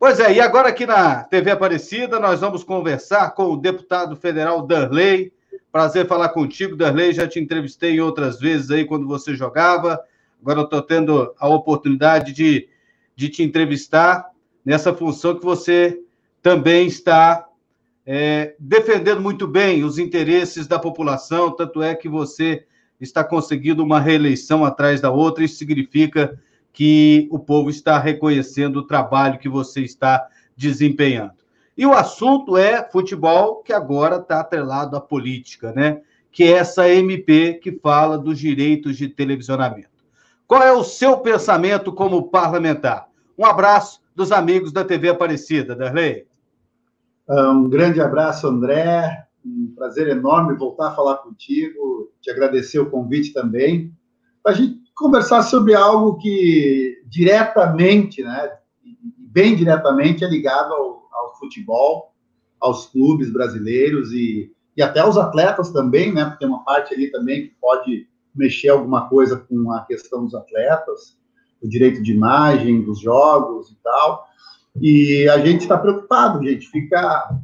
Pois é, e agora aqui na TV Aparecida nós vamos conversar com o deputado federal Darley. Prazer falar contigo, Darley. Já te entrevistei outras vezes aí quando você jogava. Agora eu estou tendo a oportunidade de, de te entrevistar nessa função que você também está é, defendendo muito bem os interesses da população, tanto é que você está conseguindo uma reeleição atrás da outra, isso significa que o povo está reconhecendo o trabalho que você está desempenhando. E o assunto é futebol, que agora está atrelado à política, né? Que é essa MP que fala dos direitos de televisionamento. Qual é o seu pensamento como parlamentar? Um abraço dos amigos da TV Aparecida, Darley. Um grande abraço, André. Um prazer enorme voltar a falar contigo, te agradecer o convite também, para a gente conversar sobre algo que diretamente, né, bem diretamente, é ligado ao, ao futebol, aos clubes brasileiros e, e até aos atletas também, né, porque tem uma parte ali também que pode mexer alguma coisa com a questão dos atletas, o direito de imagem dos jogos e tal. E a gente está preocupado, gente, fica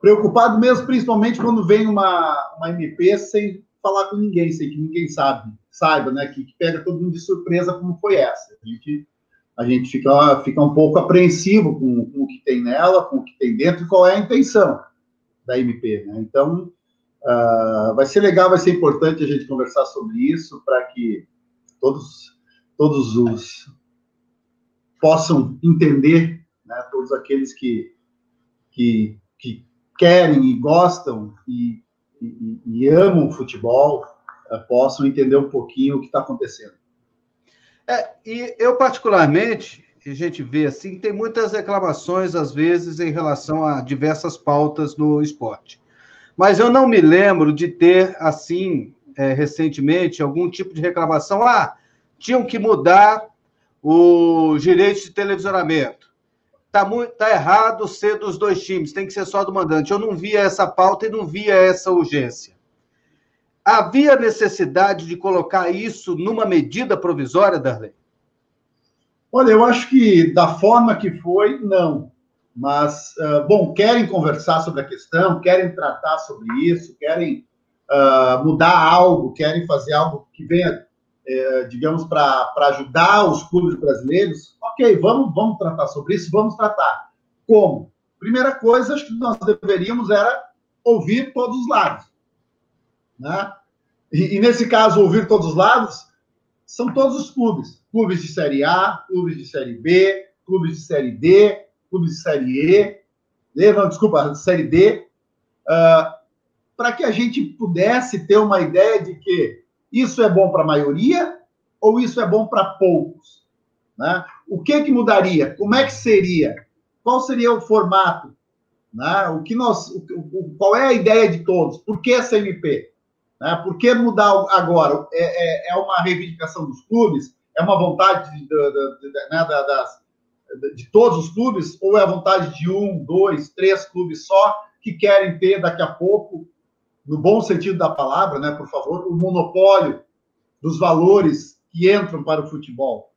preocupado mesmo, principalmente quando vem uma, uma MP sem falar com ninguém, sem que ninguém sabe, saiba, né? Que, que pega todo mundo de surpresa como foi essa. A gente, a gente fica, fica um pouco apreensivo com, com o que tem nela, com o que tem dentro qual é a intenção da MP, né? Então, uh, vai ser legal, vai ser importante a gente conversar sobre isso para que todos, todos os possam entender, né, todos aqueles que, que, que querem e gostam e, e, e amam o futebol, uh, possam entender um pouquinho o que está acontecendo. É, e eu, particularmente, a gente vê assim, tem muitas reclamações, às vezes, em relação a diversas pautas no esporte. Mas eu não me lembro de ter, assim, é, recentemente, algum tipo de reclamação. Ah, tinham que mudar os direitos de televisionamento. Está tá errado ser dos dois times, tem que ser só do mandante. Eu não via essa pauta e não via essa urgência. Havia necessidade de colocar isso numa medida provisória, Darley? Olha, eu acho que da forma que foi, não. Mas, uh, bom, querem conversar sobre a questão, querem tratar sobre isso, querem uh, mudar algo, querem fazer algo que venha é, digamos, para ajudar os clubes brasileiros, ok, vamos, vamos tratar sobre isso, vamos tratar. Como? Primeira coisa, acho que nós deveríamos era ouvir todos os lados. Né? E, e, nesse caso, ouvir todos os lados são todos os clubes. Clubes de Série A, clubes de Série B, clubes de Série D, clubes de Série E, não, desculpa, de Série D, uh, para que a gente pudesse ter uma ideia de que isso é bom para a maioria ou isso é bom para poucos? Né? O que que mudaria? Como é que seria? Qual seria o formato? Né? O que nós, o, o, qual é a ideia de todos? Por que essa MP? Né? Por que mudar agora? É, é, é uma reivindicação dos clubes? É uma vontade de, de, de, né, das, de todos os clubes? Ou é a vontade de um, dois, três clubes só que querem ter daqui a pouco no bom sentido da palavra, né, por favor, o monopólio dos valores que entram para o futebol.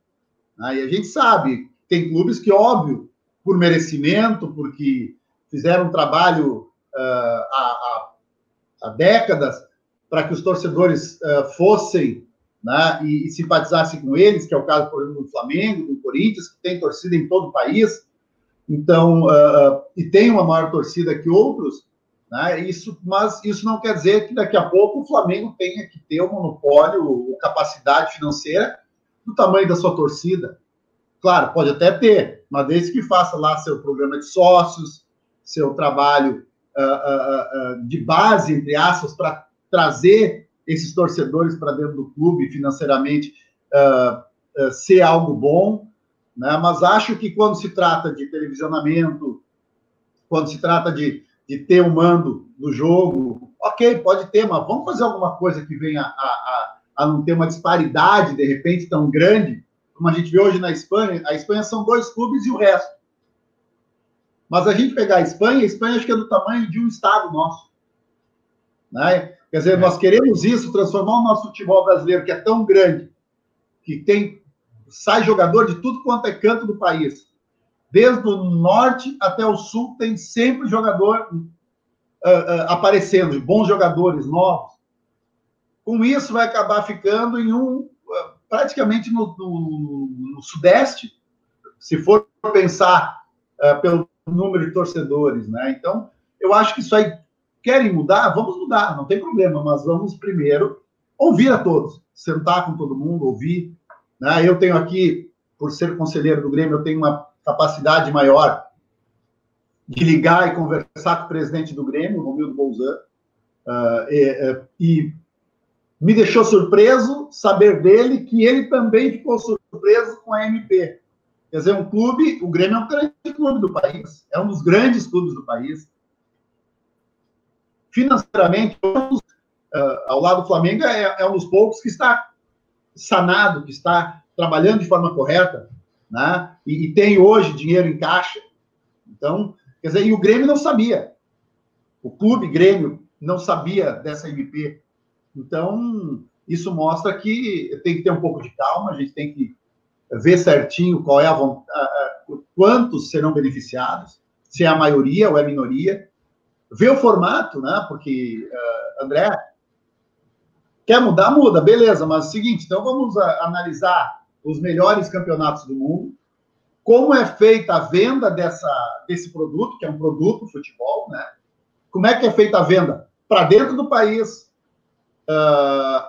Né? E a gente sabe, tem clubes que, óbvio, por merecimento, porque fizeram um trabalho uh, há, há, décadas para que os torcedores uh, fossem né, e, e, simpatizassem com eles, que é o caso, por exemplo, do Flamengo, do Corinthians, que tem torcida em todo o país, então, uh, e tem uma maior torcida que outros, né? Isso, mas isso não quer dizer que daqui a pouco o Flamengo tenha que ter o monopólio, ou capacidade financeira do tamanho da sua torcida. Claro, pode até ter, mas desde que faça lá seu programa de sócios, seu trabalho uh, uh, uh, de base, entre aspas, para trazer esses torcedores para dentro do clube financeiramente ser algo bom. Né? Mas acho que quando se trata de televisionamento, quando se trata de de ter o mando do jogo. Ok, pode ter, mas vamos fazer alguma coisa que venha a, a, a não ter uma disparidade, de repente, tão grande, como a gente vê hoje na Espanha. A Espanha são dois clubes e o resto. Mas a gente pegar a Espanha, a Espanha acho que é do tamanho de um estado nosso. Né? Quer dizer, nós queremos isso, transformar o nosso futebol brasileiro, que é tão grande, que tem sai jogador de tudo quanto é canto do país. Desde o norte até o sul tem sempre jogador uh, uh, aparecendo, bons jogadores novos. Com isso, vai acabar ficando em um, uh, praticamente no, no, no, sudeste, se for pensar pelo número de torcedores, né? Então, eu acho que isso aí querem mudar, vamos mudar, não tem problema, mas vamos primeiro ouvir a todos, sentar com todo mundo, ouvir. Né? Eu tenho aqui, por ser conselheiro do Grêmio, eu tenho uma capacidade maior de ligar e conversar com o presidente do Grêmio, Romildo Bolzan, uh, e, e, me deixou surpreso saber dele que ele também ficou surpreso com a MP. Quer dizer, um clube, o Grêmio é um grande clube do país, é um dos grandes clubes do país. Financeiramente, uh, ao lado do Flamengo, é, é um dos poucos que está sanado, que está trabalhando de forma correta, né? E, e, tem hoje dinheiro em caixa. Então, quer dizer, e o Grêmio não sabia. O clube Grêmio não sabia dessa MP. Então, isso mostra que tem que ter um pouco de calma, a gente tem que ver certinho qual é a vontade, quantos serão beneficiados, se é a maioria ou é a minoria. Ver o formato, né? Porque, uh, André, quer mudar? Muda, beleza, mas é o seguinte, então vamos a, analisar os melhores campeonatos do mundo, como é feita a venda dessa, desse produto, que é um produto futebol, né? Como é que é feita a venda? Para dentro do país, uh,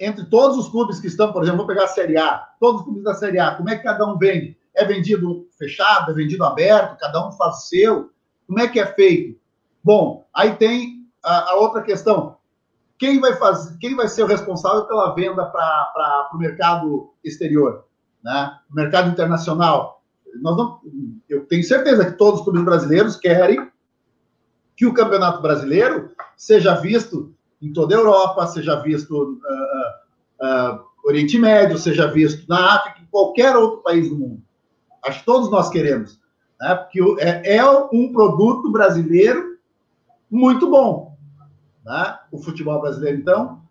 entre todos os clubes que estão, por exemplo, vou pegar a Série A, todos os clubes da Série A, como é que cada um vende? É vendido fechado, é vendido aberto, cada um faz o seu? Como é que é feito? Bom, aí tem a, a outra questão quem vai fazer, quem vai ser o responsável pela venda para o mercado exterior, né? O mercado internacional. Nós não, eu tenho certeza que todos os clubes brasileiros querem que o campeonato brasileiro seja visto em toda a Europa, seja visto uh, uh, Oriente Médio, seja visto na África, em qualquer outro país do mundo. Acho que todos nós queremos, né? Porque é, é um produto brasileiro muito bom né? o futebol brasileiro. Então,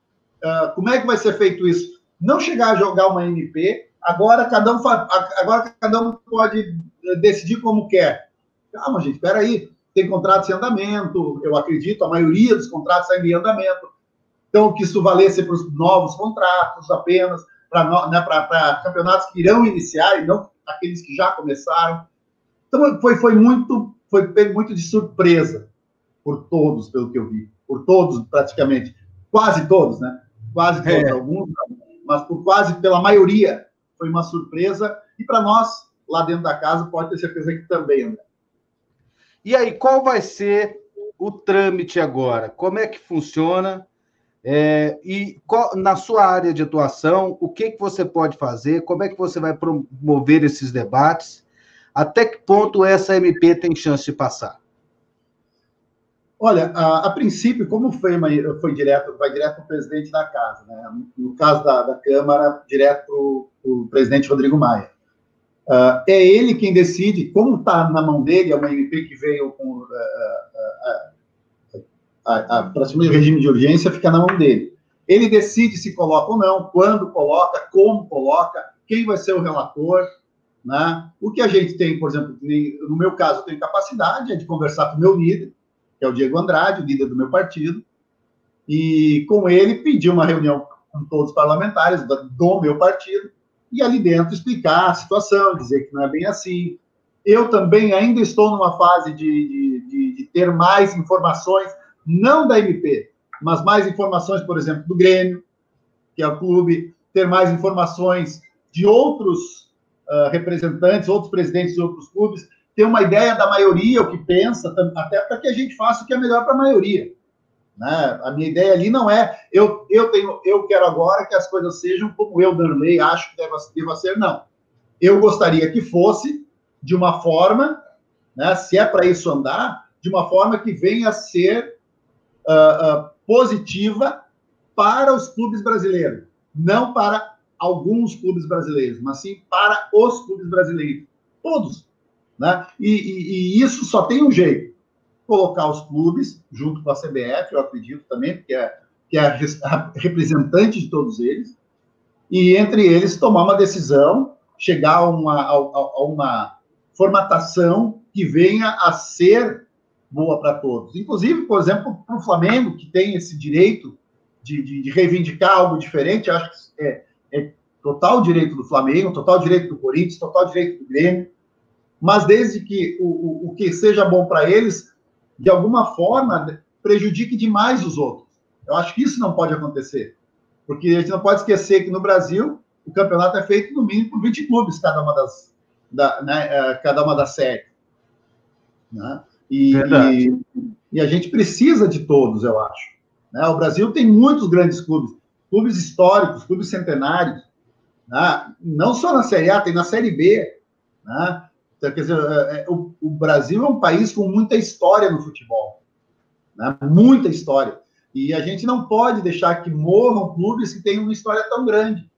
uh, como é que vai ser feito isso? Não chegar a jogar uma MP, agora cada um, agora cada um pode eh, decidir como quer. Calma, gente, espera aí. Tem contratos em andamento, eu acredito, a maioria dos contratos ainda em andamento. Então, que isso valesse para os novos contratos apenas, para né, campeonatos que irão iniciar e não aqueles que já começaram. Então, foi, foi muito foi muito de surpresa por todos, pelo que eu vi por todos, praticamente, quase todos, né? Quase todos, é. alguns, mas por quase pela maioria foi uma surpresa. E para nós, lá dentro da casa, pode ter certeza que também, André. E aí, qual vai ser o trâmite agora? Como é que funciona? É, e qual, na sua área de atuação, o que, que você pode fazer? Como é que você vai promover esses debates? Até que ponto essa MP tem chance de passar? Olha, a, a, princípio, como foi, foi direto, vai direto para o presidente da casa, né? No caso da, da Câmara, direto para o presidente Rodrigo Maia. Uh, é ele quem decide, como está na mão dele, é uma MP que veio com uh, uh, para regime de urgência, fica na mão dele. Ele decide se coloca ou não, quando coloca, como coloca, quem vai ser o relator, né? O que a gente tem, por exemplo, no meu caso, eu tenho capacidade é de conversar com o meu líder, que é o Diego Andrade, líder do meu partido, e com ele pedi uma reunião com todos os parlamentares do meu partido, e ali dentro explicar a situação, dizer que não é bem assim. Eu também ainda estou numa fase de, de, de, de ter mais informações, não da MP, mas mais informações, por exemplo, do Grêmio, que é o clube, ter mais informações de outros uh, representantes, outros presidentes de outros clubes, ter uma ideia da maioria, o que pensa, até para que a gente faça o que é melhor para a maioria. Né? A minha ideia ali não é eu, eu tenho eu quero agora que as coisas sejam como eu, Darley, acho que deva, deva ser, não. Eu gostaria que fosse de uma forma, né, se é para isso andar, de uma forma que venha a ser uh, uh, positiva para os clubes brasileiros, não para alguns clubes brasileiros, mas sim para os clubes brasileiros, todos. Né? E, e, e, isso só tem um jeito: colocar os clubes junto com a CBF, eu acredito também, porque é, que é a representante de todos eles, e entre eles tomar uma decisão, chegar a uma, a, a uma formatação que venha a ser boa para todos. Inclusive, por exemplo, para o Flamengo, que tem esse direito de, de, de, reivindicar algo diferente, acho que é, é total direito do Flamengo, total direito do Corinthians, total direito do Grêmio, mas desde que o, o, o que seja bom para eles, de alguma forma, prejudique demais os outros. Eu acho que isso não pode acontecer. Porque a gente não pode esquecer que no Brasil o campeonato é feito no mínimo por 20 clubes, cada uma das, da, né, é, cada uma das séries. Né? E, e, e, a gente precisa de todos, eu acho. Né? O Brasil tem muitos grandes clubes, clubes históricos, clubes centenários. Né? Não só na Série A, tem na Série B. Né? Então, quer dizer, é, é, o, o, Brasil é um país com muita história no futebol. Né? Muita história. E a gente não pode deixar que morram clubes que têm uma história tão grande.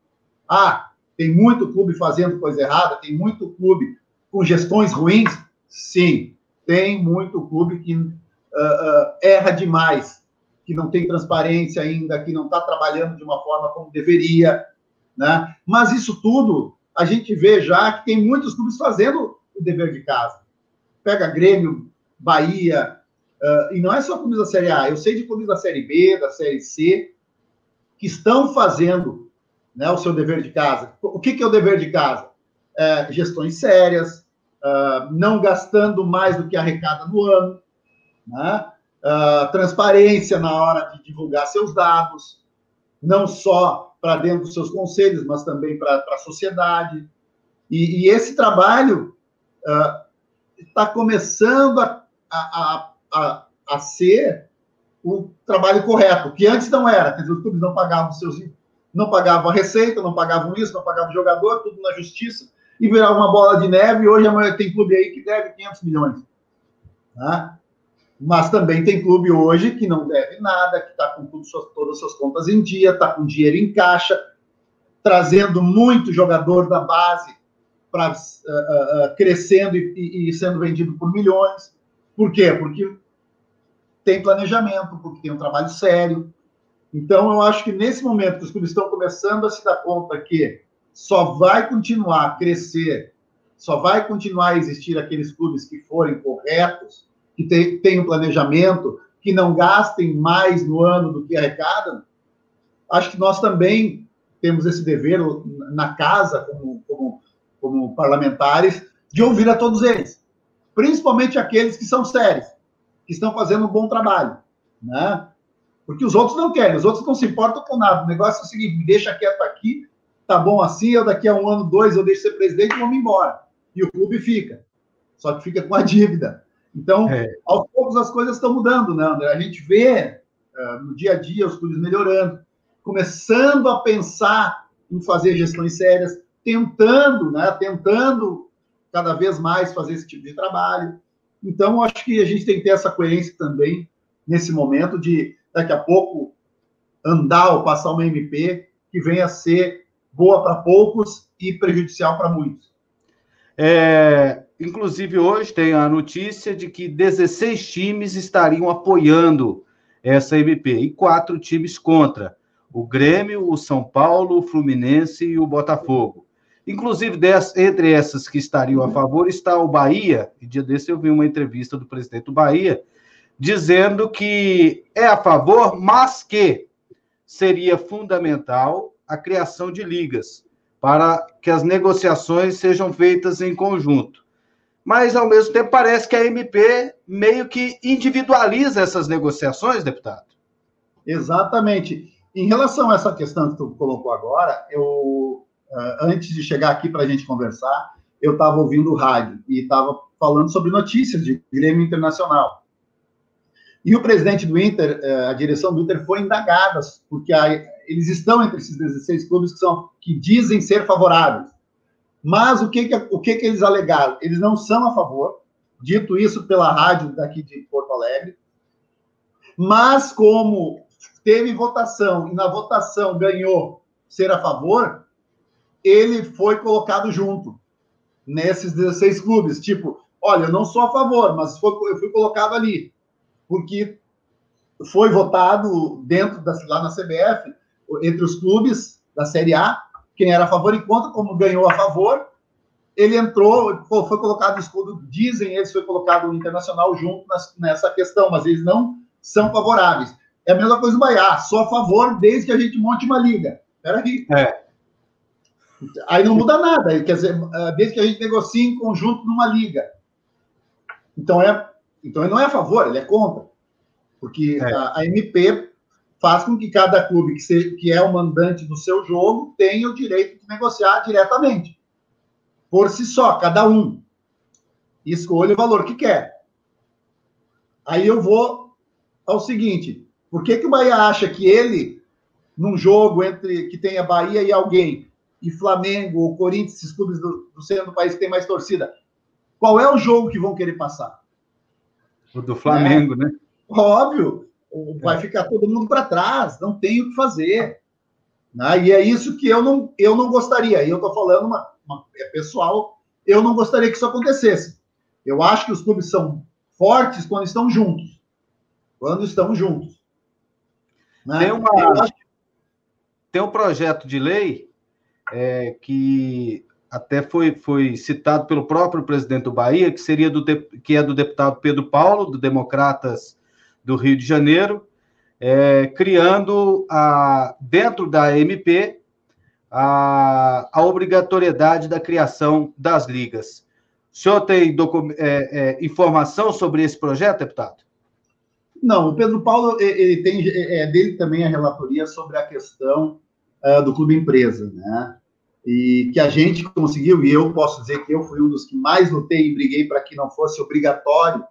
Ah, tem muito clube fazendo coisa errada, tem muito clube com gestões ruins? Sim, tem muito clube que uh, uh, erra demais, que não tem transparência ainda, que não está trabalhando de uma forma como deveria. Né? Mas isso tudo a gente vê já que tem muitos clubes fazendo o dever de casa. Pega Grêmio, Bahia, Uh, e não é só clubes da Série A, eu sei de clubes da Série B, da Série C, que estão fazendo né, o seu dever de casa. O que, que é o dever de casa? É, gestões sérias, uh, não gastando mais do que arrecada no ano, né? uh, transparência na hora de divulgar seus dados, não só para dentro dos seus conselhos, mas também para a sociedade. E, e, esse trabalho está começando a, a, a, a ser o trabalho correto, que antes não era. Quer dizer, os clubes não pagavam seus não pagavam a receita, não pagavam isso, não pagavam jogador, tudo na justiça, e virava uma bola de neve, hoje tem clube aí que deve 500 milhões. Tá? Mas também tem clube hoje que não deve nada, que está com tudo, todas as suas contas em dia, está com dinheiro em caixa, trazendo muito jogador da base para uh, uh, crescendo e, e, sendo vendido por milhões. Por quê? Porque tem planejamento, porque tem um trabalho sério. Então, eu acho que nesse momento que os clubes estão começando a se dar conta que só vai continuar a crescer, só vai continuar a existir aqueles clubes que forem corretos, que tenham planejamento, que não gastem mais no ano do que arrecadam, acho que nós também temos esse dever na casa, como, como, como parlamentares, de ouvir a todos eles principalmente aqueles que são sérios, que estão fazendo um bom trabalho, né? Porque os outros não querem, os outros não se importam com nada. O negócio é o seguinte: me deixa quieto aqui, tá bom assim, eu daqui a um ano, dois, eu deixo ser presidente e vou me embora. E o clube fica. Só que fica com a dívida. Então, é. aos poucos as coisas estão mudando, né, André? A gente vê uh, no dia a dia os clubes melhorando, começando a pensar em fazer gestões sérias, tentando, né? Tentando cada vez mais fazer esse tipo de trabalho. Então, acho que a gente tem que ter essa coerência também nesse momento de, daqui a pouco, andar ou passar uma MP que venha a ser boa para poucos e prejudicial para muitos. É, inclusive, hoje tem a notícia de que 16 times estariam apoiando essa MP e quatro times contra: o Grêmio, o São Paulo, o Fluminense e o Botafogo. Inclusive, entre essas que estariam a favor está o Bahia. E dia desse eu vi uma entrevista do presidente do Bahia dizendo que é a favor, mas que seria fundamental a criação de ligas para que as negociações sejam feitas em conjunto. Mas, ao mesmo tempo, parece que a MP meio que individualiza essas negociações, deputado. Exatamente. Em relação a essa questão que tu colocou agora, eu antes de chegar aqui para a gente conversar, eu estava ouvindo o rádio e estava falando sobre notícias de Grêmio Internacional. E o presidente do Inter, uh, a direção do Inter, foi indagada, porque eles estão entre esses 16 clubes que, são, que dizem ser favoráveis. Mas o que, que, o que, que eles alegaram? Eles não são a favor, dito isso pela rádio daqui de Porto Alegre, mas como teve votação e na votação ganhou ser a favor, ele foi colocado junto nesses 16 clubes. Tipo, olha, eu não sou a favor, mas foi, eu fui colocado ali, porque foi votado dentro da, lá na CBF, entre os clubes da Série A, quem era a favor e contra, como ganhou a favor, ele entrou, foi colocado o escudo, dizem eles, foi colocado o Internacional junto nessa questão, mas eles não são favoráveis. É a mesma coisa do Bahia, sou a favor desde que a gente monte uma liga. Peraí. É. Aí não muda nada, quer dizer, ah, desde que a gente negocie em conjunto numa liga. Então, é, então ele não é a favor, ele é contra. Porque é. a, a, MP faz com que cada clube que, seja, que é o mandante do seu jogo tenha o direito de negociar diretamente. Por si só, cada um. Escolha o valor que quer. Aí eu vou ao seguinte: por que, que o Bahia acha que ele, num jogo entre que tenha Bahia e alguém, e Flamengo ou Corinthians, esses clubes do, do centro do país que tem mais torcida, qual é o jogo que vão querer passar? O do Flamengo, é, né? Óbvio, vai é. ficar todo mundo para trás, não tem o que fazer. Né? E é isso que eu não, eu não gostaria. E eu estou falando uma, uma, é pessoal, eu não gostaria que isso acontecesse. Eu acho que os clubes são fortes quando estão juntos. Quando estão juntos. Né? Tem, uma, acho... tem um projeto de lei é, que até foi, foi citado pelo próprio presidente do Bahia, que seria do que é do deputado Pedro Paulo, do Democratas do Rio de Janeiro, é, criando a, dentro da MP a, a, obrigatoriedade da criação das ligas. O senhor tem é, é, informação sobre esse projeto, deputado? Não, o Pedro Paulo ele tem é, é dele também a relatoria sobre a questão uh, do clube empresa, né? E que a gente conseguiu, e eu posso dizer que eu fui um dos que mais lutei e briguei para que não fosse obrigatório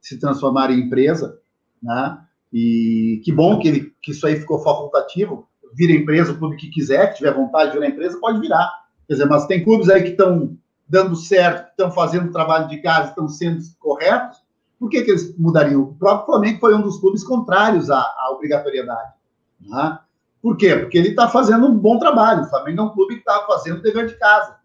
se transformar em empresa, né? E que bom que, ele, que isso aí ficou facultativo. Vira empresa, o clube que quiser, que tiver vontade de virar empresa, pode virar. Quer dizer, mas tem clubes aí que estão dando certo, que estão fazendo trabalho de casa, estão sendo corretos, por que, que eles mudariam? O próprio Flamengo foi um dos clubes contrários à, à obrigatoriedade. Né? Por quê? Porque ele está fazendo um bom trabalho. O Flamengo é um clube que está fazendo o dever de casa.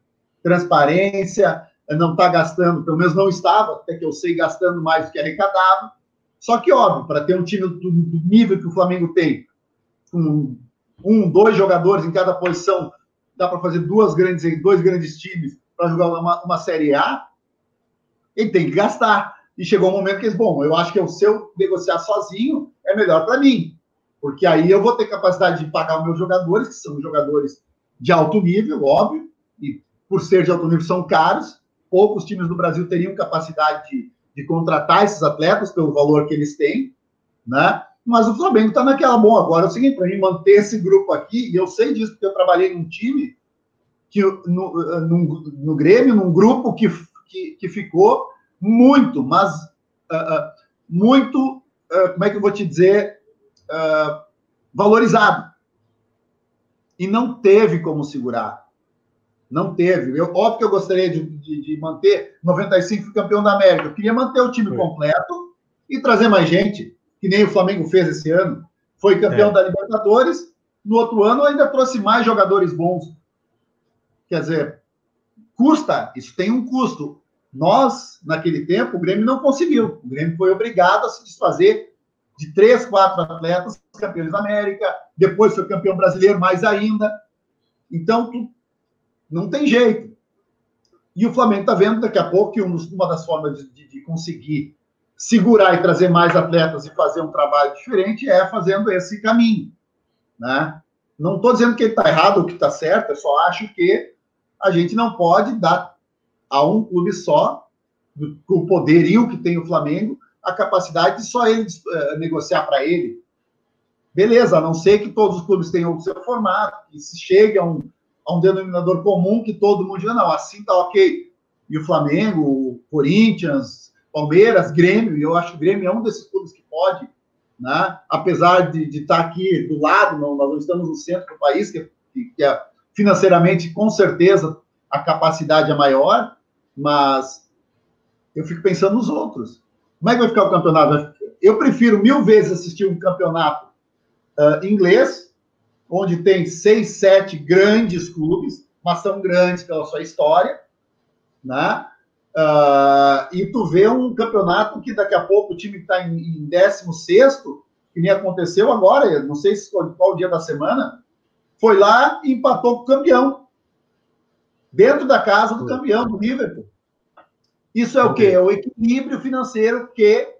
Transparência, não está gastando, pelo menos não estava, até que eu sei, gastando mais do que arrecadava. Só que, óbvio, para ter um time do, nível que o Flamengo tem, com um, dois jogadores em cada posição, dá para fazer duas grandes, dois grandes times para jogar uma, uma Série A, ele tem que gastar. E chegou um momento que eles, bom, eu acho que se eu negociar sozinho, é melhor para mim porque aí eu vou ter capacidade de pagar os meus jogadores, que são jogadores de alto nível, óbvio, e por ser de alto nível são caros. Poucos times do Brasil teriam capacidade de, de contratar esses atletas pelo valor que eles têm, né? Mas o Flamengo está naquela, bom, agora é o seguinte, para mim manter esse grupo aqui, e eu sei disso porque eu trabalhei num time, que no, no, no Grêmio, num grupo que, que, que ficou muito, mas uh, muito, uh, como é que eu vou te dizer, uh, valorizado. E não teve como segurar. Não teve. Eu, óbvio que eu gostaria de, de, de manter 95 campeão da América. Eu queria manter o time Foi. completo e trazer mais gente, que nem o Flamengo fez esse ano. Foi campeão é. da Libertadores. No outro ano ainda trouxe mais jogadores bons. Quer dizer, custa, isso tem um custo. Nós, naquele tempo, o Grêmio não conseguiu. O Grêmio foi obrigado a se desfazer de três, quatro atletas campeões da América, depois foi campeão brasileiro, mais ainda. Então, não tem jeito. E o Flamengo está vendo daqui a pouco que uma das formas de, de, de, conseguir segurar e trazer mais atletas e fazer um trabalho diferente é fazendo esse caminho. Né? Não estou dizendo que ele está errado ou que está certo, eu só acho que a gente não pode dar a um clube só, com o poderio que tem o Flamengo, a capacidade de só ele uh, negociar para ele. Beleza, a não ser que todos os clubes tenham o seu formato, que se chegue a um, a um denominador comum que todo mundo diga, não, assim tá ok. E o Flamengo, o Corinthians, Palmeiras, Grêmio, e eu acho que o Grêmio é um desses clubes que pode, né? apesar de, estar tá aqui do lado, não, nós não estamos no centro do país, que, que é financeiramente, com certeza, a capacidade é maior, mas eu fico pensando nos outros. Como é que vai ficar o campeonato? Eu prefiro mil vezes assistir um campeonato uh, inglês, onde tem seis, sete grandes clubes, mas são grandes pela sua história, né? Uh, e tu vê um campeonato que daqui a pouco o time está em, em 16, que nem aconteceu agora, não sei se qual, qual dia da semana, foi lá e empatou com o campeão. dentro da casa do campeão, do Liverpool. Isso é o quê? É o equilíbrio financeiro que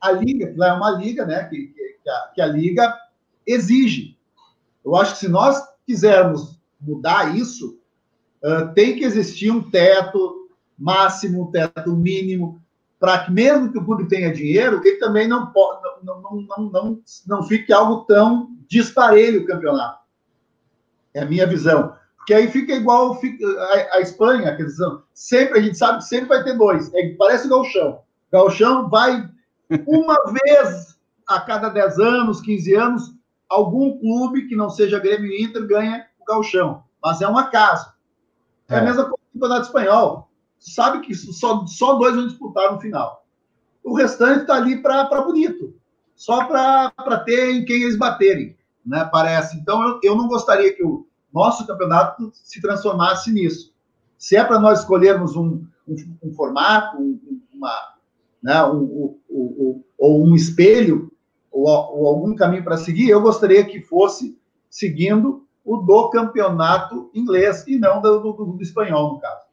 a Liga, que lá é uma liga, né, que, que, a, que a Liga exige. Eu acho que se nós quisermos mudar isso, uh, tem que existir um teto máximo, um teto mínimo, para que mesmo que o clube tenha dinheiro, ele também não, pode, não, não, não, não, não fique algo tão disparelho o campeonato. É a minha visão. Porque aí fica igual fica, a, a, Espanha, quer dizer, sempre, a gente sabe que sempre vai ter dois. É, parece o Galchão. Galchão vai uma vez a cada 10 anos, 15 anos, algum clube que não seja Grêmio Inter ganha o Galchão. Mas é um acaso. É, é a mesma coisa do Campeonato Espanhol. Sabe que só, só dois vão disputar no final. O restante está ali para bonito. Só para ter em quem eles baterem, né? Parece. Então, eu, eu não gostaria que o nosso campeonato se transformasse nisso. Se é para nós escolhermos um, um, um formato, um, uma, né, um, um, ou um espelho, ou, ou algum caminho para seguir, eu gostaria que fosse seguindo o do campeonato inglês e não do, do, do espanhol, no caso.